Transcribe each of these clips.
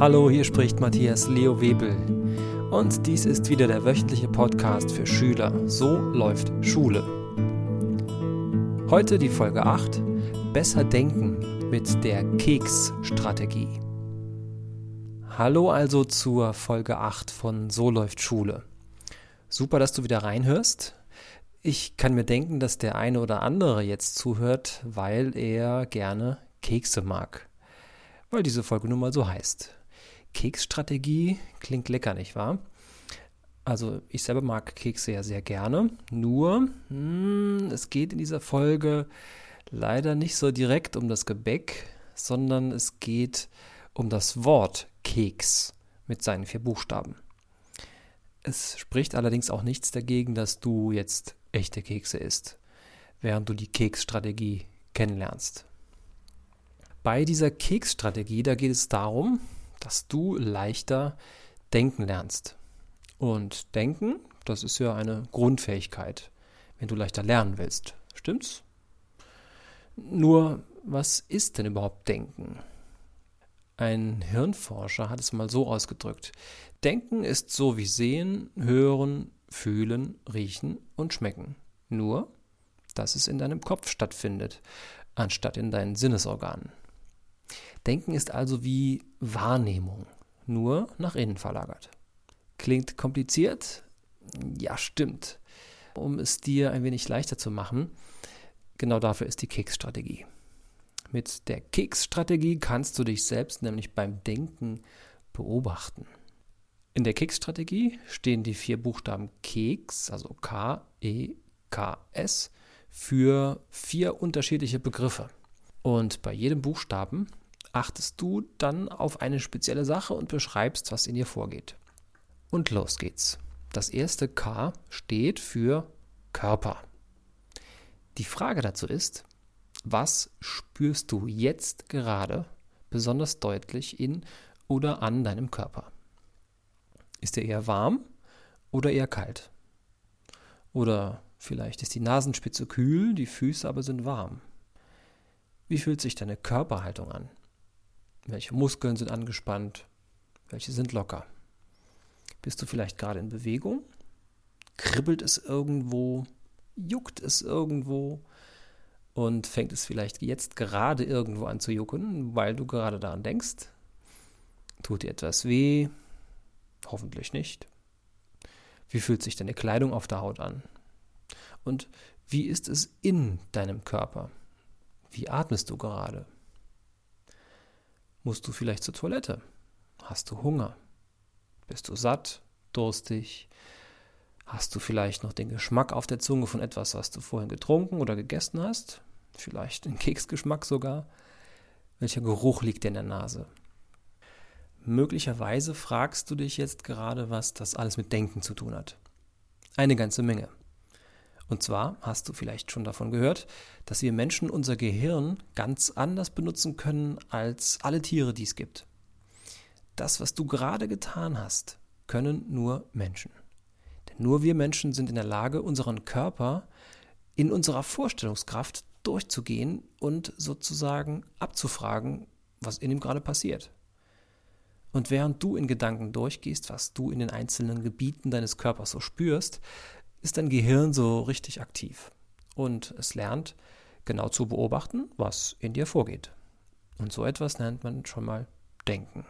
Hallo, hier spricht Matthias Leo Webel. Und dies ist wieder der wöchentliche Podcast für Schüler. So läuft Schule. Heute die Folge 8. Besser denken mit der Keks-Strategie. Hallo also zur Folge 8 von So läuft Schule. Super, dass du wieder reinhörst. Ich kann mir denken, dass der eine oder andere jetzt zuhört, weil er gerne Kekse mag. Weil diese Folge nun mal so heißt. Keksstrategie klingt lecker, nicht wahr? Also ich selber mag Kekse ja sehr gerne. Nur, hm, es geht in dieser Folge leider nicht so direkt um das Gebäck, sondern es geht um das Wort Keks mit seinen vier Buchstaben. Es spricht allerdings auch nichts dagegen, dass du jetzt echte Kekse isst, während du die Keksstrategie kennenlernst. Bei dieser Keksstrategie, da geht es darum, dass du leichter denken lernst. Und denken, das ist ja eine Grundfähigkeit, wenn du leichter lernen willst. Stimmt's? Nur, was ist denn überhaupt Denken? Ein Hirnforscher hat es mal so ausgedrückt. Denken ist so wie sehen, hören, fühlen, riechen und schmecken. Nur, dass es in deinem Kopf stattfindet, anstatt in deinen Sinnesorganen. Denken ist also wie Wahrnehmung, nur nach innen verlagert. Klingt kompliziert? Ja, stimmt. Um es dir ein wenig leichter zu machen, genau dafür ist die Keksstrategie. Mit der Keksstrategie kannst du dich selbst nämlich beim Denken beobachten. In der Keksstrategie stehen die vier Buchstaben Keks, also K, E, K, S, für vier unterschiedliche Begriffe. Und bei jedem Buchstaben achtest du dann auf eine spezielle Sache und beschreibst, was in ihr vorgeht. Und los geht's. Das erste K steht für Körper. Die Frage dazu ist, was spürst du jetzt gerade besonders deutlich in oder an deinem Körper? Ist er eher warm oder eher kalt? Oder vielleicht ist die Nasenspitze kühl, die Füße aber sind warm. Wie fühlt sich deine Körperhaltung an? Welche Muskeln sind angespannt? Welche sind locker? Bist du vielleicht gerade in Bewegung? Kribbelt es irgendwo? Juckt es irgendwo? Und fängt es vielleicht jetzt gerade irgendwo an zu jucken, weil du gerade daran denkst? Tut dir etwas weh? Hoffentlich nicht. Wie fühlt sich deine Kleidung auf der Haut an? Und wie ist es in deinem Körper? Wie atmest du gerade? Musst du vielleicht zur Toilette? Hast du Hunger? Bist du satt, durstig? Hast du vielleicht noch den Geschmack auf der Zunge von etwas, was du vorhin getrunken oder gegessen hast? Vielleicht den Keksgeschmack sogar? Welcher Geruch liegt dir in der Nase? Möglicherweise fragst du dich jetzt gerade, was das alles mit Denken zu tun hat. Eine ganze Menge. Und zwar hast du vielleicht schon davon gehört, dass wir Menschen unser Gehirn ganz anders benutzen können als alle Tiere, die es gibt. Das, was du gerade getan hast, können nur Menschen. Denn nur wir Menschen sind in der Lage, unseren Körper in unserer Vorstellungskraft durchzugehen und sozusagen abzufragen, was in ihm gerade passiert. Und während du in Gedanken durchgehst, was du in den einzelnen Gebieten deines Körpers so spürst, ist dein Gehirn so richtig aktiv und es lernt genau zu beobachten, was in dir vorgeht. Und so etwas nennt man schon mal Denken.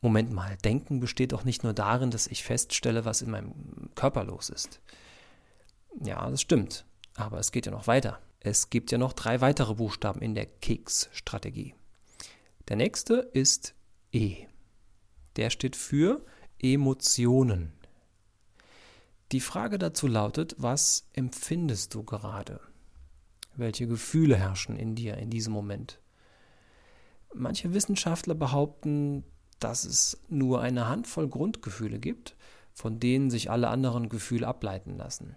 Moment mal, Denken besteht doch nicht nur darin, dass ich feststelle, was in meinem Körper los ist. Ja, das stimmt, aber es geht ja noch weiter. Es gibt ja noch drei weitere Buchstaben in der Keks-Strategie. Der nächste ist E. Der steht für Emotionen. Die Frage dazu lautet, was empfindest du gerade? Welche Gefühle herrschen in dir in diesem Moment? Manche Wissenschaftler behaupten, dass es nur eine Handvoll Grundgefühle gibt, von denen sich alle anderen Gefühle ableiten lassen.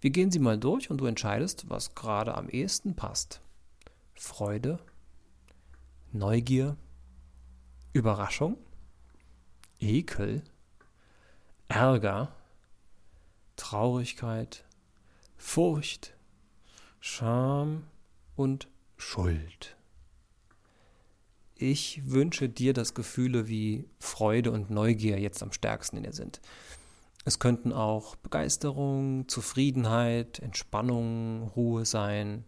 Wir gehen sie mal durch und du entscheidest, was gerade am ehesten passt. Freude, Neugier, Überraschung, Ekel, Ärger, Traurigkeit, Furcht, Scham und Schuld. ich wünsche dir, dass Gefühle wie Freude und Neugier jetzt am stärksten in dir sind. Es könnten auch Begeisterung, Zufriedenheit, Entspannung, Ruhe sein.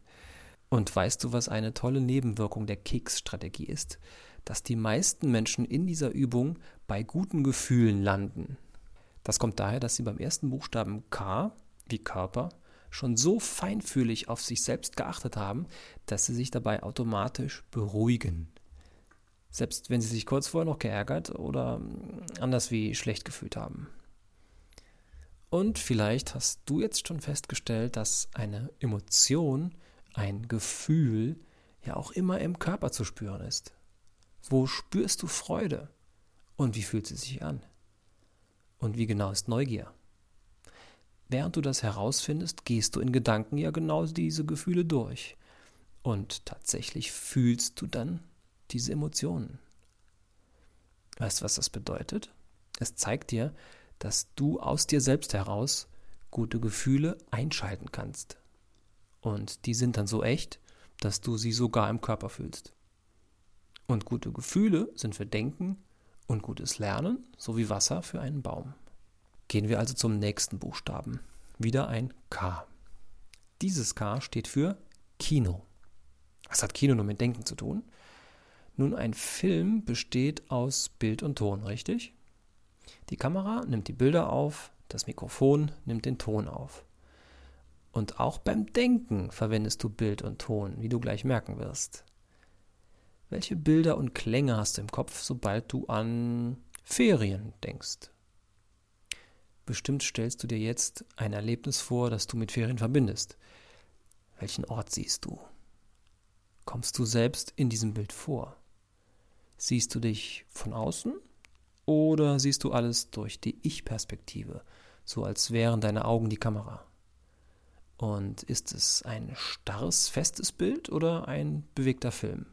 Und weißt du, was eine tolle Nebenwirkung der Keksstrategie ist? Dass die meisten Menschen in dieser Übung bei guten Gefühlen landen. Das kommt daher, dass sie beim ersten Buchstaben K, wie Körper, schon so feinfühlig auf sich selbst geachtet haben, dass sie sich dabei automatisch beruhigen. Selbst wenn sie sich kurz vorher noch geärgert oder anders wie schlecht gefühlt haben. Und vielleicht hast du jetzt schon festgestellt, dass eine Emotion, ein Gefühl ja auch immer im Körper zu spüren ist. Wo spürst du Freude? Und wie fühlt sie sich an? Und wie genau ist Neugier? Während du das herausfindest, gehst du in Gedanken ja genau diese Gefühle durch. Und tatsächlich fühlst du dann diese Emotionen. Weißt du, was das bedeutet? Es zeigt dir, dass du aus dir selbst heraus gute Gefühle einschalten kannst. Und die sind dann so echt, dass du sie sogar im Körper fühlst. Und gute Gefühle sind für Denken und gutes Lernen sowie Wasser für einen Baum. Gehen wir also zum nächsten Buchstaben. Wieder ein K. Dieses K steht für Kino. Was hat Kino nur mit Denken zu tun? Nun, ein Film besteht aus Bild und Ton, richtig? Die Kamera nimmt die Bilder auf, das Mikrofon nimmt den Ton auf. Und auch beim Denken verwendest du Bild und Ton, wie du gleich merken wirst. Welche Bilder und Klänge hast du im Kopf, sobald du an Ferien denkst? Bestimmt stellst du dir jetzt ein Erlebnis vor, das du mit Ferien verbindest. Welchen Ort siehst du? Kommst du selbst in diesem Bild vor? Siehst du dich von außen oder siehst du alles durch die Ich-Perspektive, so als wären deine Augen die Kamera? Und ist es ein starres, festes Bild oder ein bewegter Film?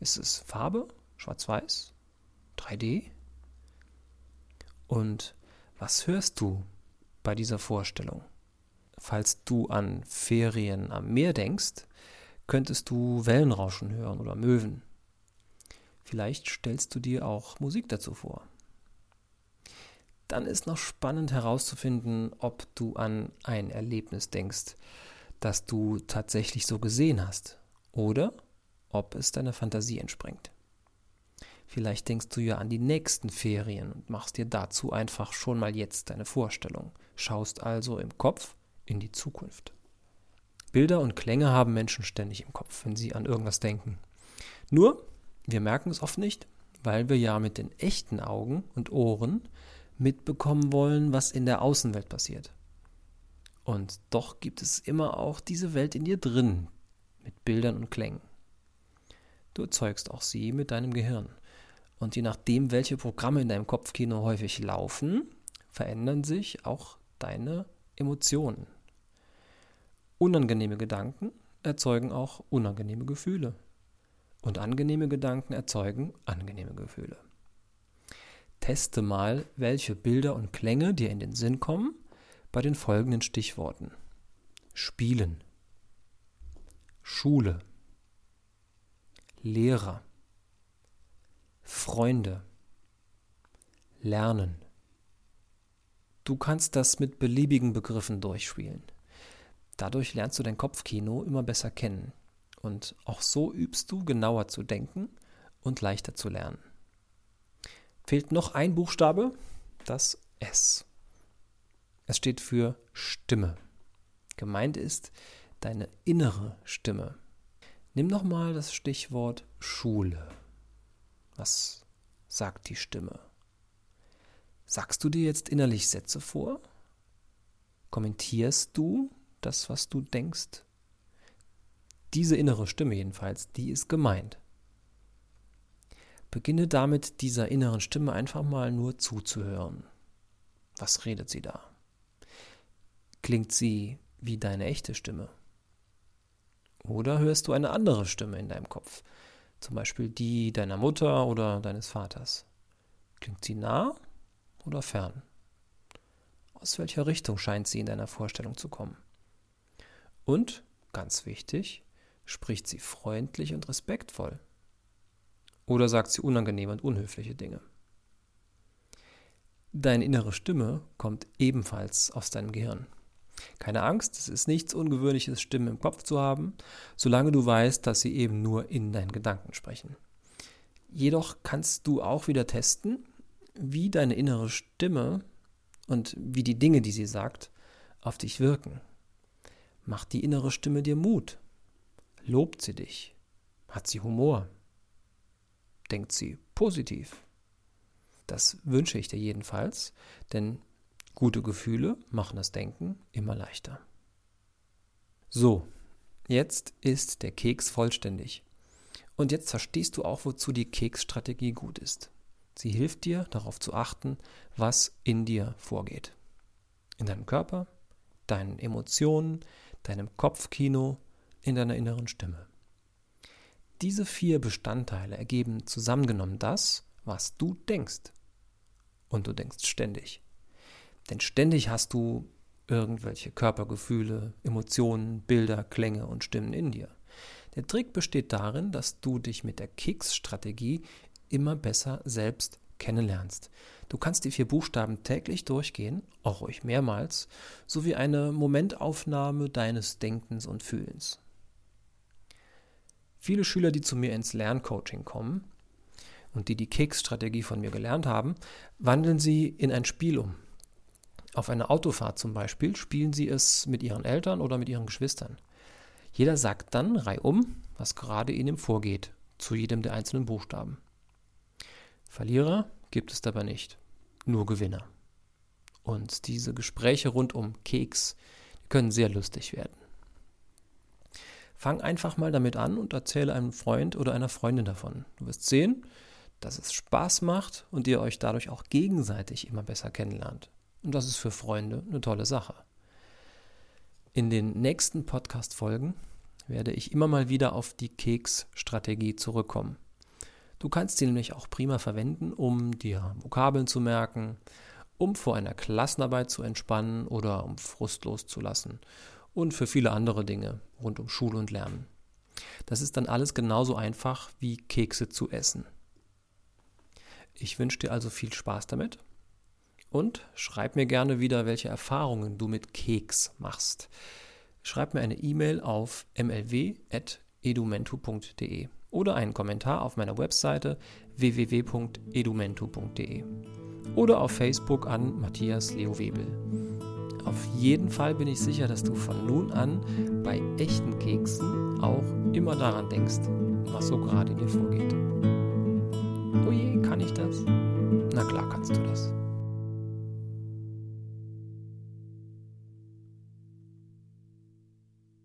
Ist es Farbe, schwarz-weiß, 3D? Und was hörst du bei dieser Vorstellung? Falls du an Ferien am Meer denkst, könntest du Wellenrauschen hören oder Möwen. Vielleicht stellst du dir auch Musik dazu vor. Dann ist noch spannend herauszufinden, ob du an ein Erlebnis denkst, das du tatsächlich so gesehen hast oder ob es deiner Fantasie entspringt. Vielleicht denkst du ja an die nächsten Ferien und machst dir dazu einfach schon mal jetzt deine Vorstellung, schaust also im Kopf in die Zukunft. Bilder und Klänge haben Menschen ständig im Kopf, wenn sie an irgendwas denken. Nur wir merken es oft nicht, weil wir ja mit den echten Augen und Ohren mitbekommen wollen, was in der Außenwelt passiert. Und doch gibt es immer auch diese Welt in dir drin, mit Bildern und Klängen. Du erzeugst auch sie mit deinem Gehirn. Und je nachdem, welche Programme in deinem Kopfkino häufig laufen, verändern sich auch deine Emotionen. Unangenehme Gedanken erzeugen auch unangenehme Gefühle. Und angenehme Gedanken erzeugen angenehme Gefühle. Teste mal, welche Bilder und Klänge dir in den Sinn kommen bei den folgenden Stichworten. Spielen, Schule, Lehrer, Freunde, Lernen. Du kannst das mit beliebigen Begriffen durchspielen. Dadurch lernst du dein Kopfkino immer besser kennen und auch so übst du genauer zu denken und leichter zu lernen. Fehlt noch ein Buchstabe, das S. Es steht für Stimme. Gemeint ist deine innere Stimme. Nimm nochmal das Stichwort Schule. Was sagt die Stimme? Sagst du dir jetzt innerlich Sätze vor? Kommentierst du das, was du denkst? Diese innere Stimme jedenfalls, die ist gemeint. Beginne damit, dieser inneren Stimme einfach mal nur zuzuhören. Was redet sie da? Klingt sie wie deine echte Stimme? Oder hörst du eine andere Stimme in deinem Kopf? Zum Beispiel die deiner Mutter oder deines Vaters. Klingt sie nah oder fern? Aus welcher Richtung scheint sie in deiner Vorstellung zu kommen? Und, ganz wichtig, spricht sie freundlich und respektvoll. Oder sagt sie unangenehme und unhöfliche Dinge? Deine innere Stimme kommt ebenfalls aus deinem Gehirn. Keine Angst, es ist nichts Ungewöhnliches, Stimmen im Kopf zu haben, solange du weißt, dass sie eben nur in deinen Gedanken sprechen. Jedoch kannst du auch wieder testen, wie deine innere Stimme und wie die Dinge, die sie sagt, auf dich wirken. Macht die innere Stimme dir Mut? Lobt sie dich? Hat sie Humor? Denkt sie positiv? Das wünsche ich dir jedenfalls, denn gute Gefühle machen das Denken immer leichter. So, jetzt ist der Keks vollständig. Und jetzt verstehst du auch, wozu die Keksstrategie gut ist. Sie hilft dir, darauf zu achten, was in dir vorgeht. In deinem Körper, deinen Emotionen, deinem Kopfkino, in deiner inneren Stimme. Diese vier Bestandteile ergeben zusammengenommen das, was du denkst und du denkst ständig. Denn ständig hast du irgendwelche Körpergefühle, Emotionen, Bilder, Klänge und Stimmen in dir. Der Trick besteht darin, dass du dich mit der Keks-Strategie immer besser selbst kennenlernst. Du kannst die vier Buchstaben täglich durchgehen, auch ruhig mehrmals, sowie eine Momentaufnahme deines Denkens und Fühlens. Viele Schüler, die zu mir ins Lerncoaching kommen, und die die Keks-Strategie von mir gelernt haben, wandeln sie in ein Spiel um. Auf einer Autofahrt zum Beispiel spielen sie es mit ihren Eltern oder mit ihren Geschwistern. Jeder sagt dann reihum, was gerade ihm vorgeht, zu jedem der einzelnen Buchstaben. Verlierer gibt es dabei nicht, nur Gewinner. Und diese Gespräche rund um Keks können sehr lustig werden. Fang einfach mal damit an und erzähle einem Freund oder einer Freundin davon. Du wirst sehen, dass es Spaß macht und ihr euch dadurch auch gegenseitig immer besser kennenlernt. Und das ist für Freunde eine tolle Sache. In den nächsten Podcast-Folgen werde ich immer mal wieder auf die Keks-Strategie zurückkommen. Du kannst sie nämlich auch prima verwenden, um dir Vokabeln zu merken, um vor einer Klassenarbeit zu entspannen oder um Frust loszulassen und für viele andere Dinge rund um Schule und Lernen. Das ist dann alles genauso einfach wie Kekse zu essen. Ich wünsche dir also viel Spaß damit und schreib mir gerne wieder, welche Erfahrungen du mit Keks machst. Schreib mir eine E-Mail auf mlw.edumentu.de oder einen Kommentar auf meiner Webseite www.edumentu.de oder auf Facebook an Matthias Leo Webel. Auf jeden Fall bin ich sicher, dass du von nun an bei echten Keksen auch immer daran denkst, was so gerade in dir vorgeht. Oh je, kann ich das? Na klar kannst du das.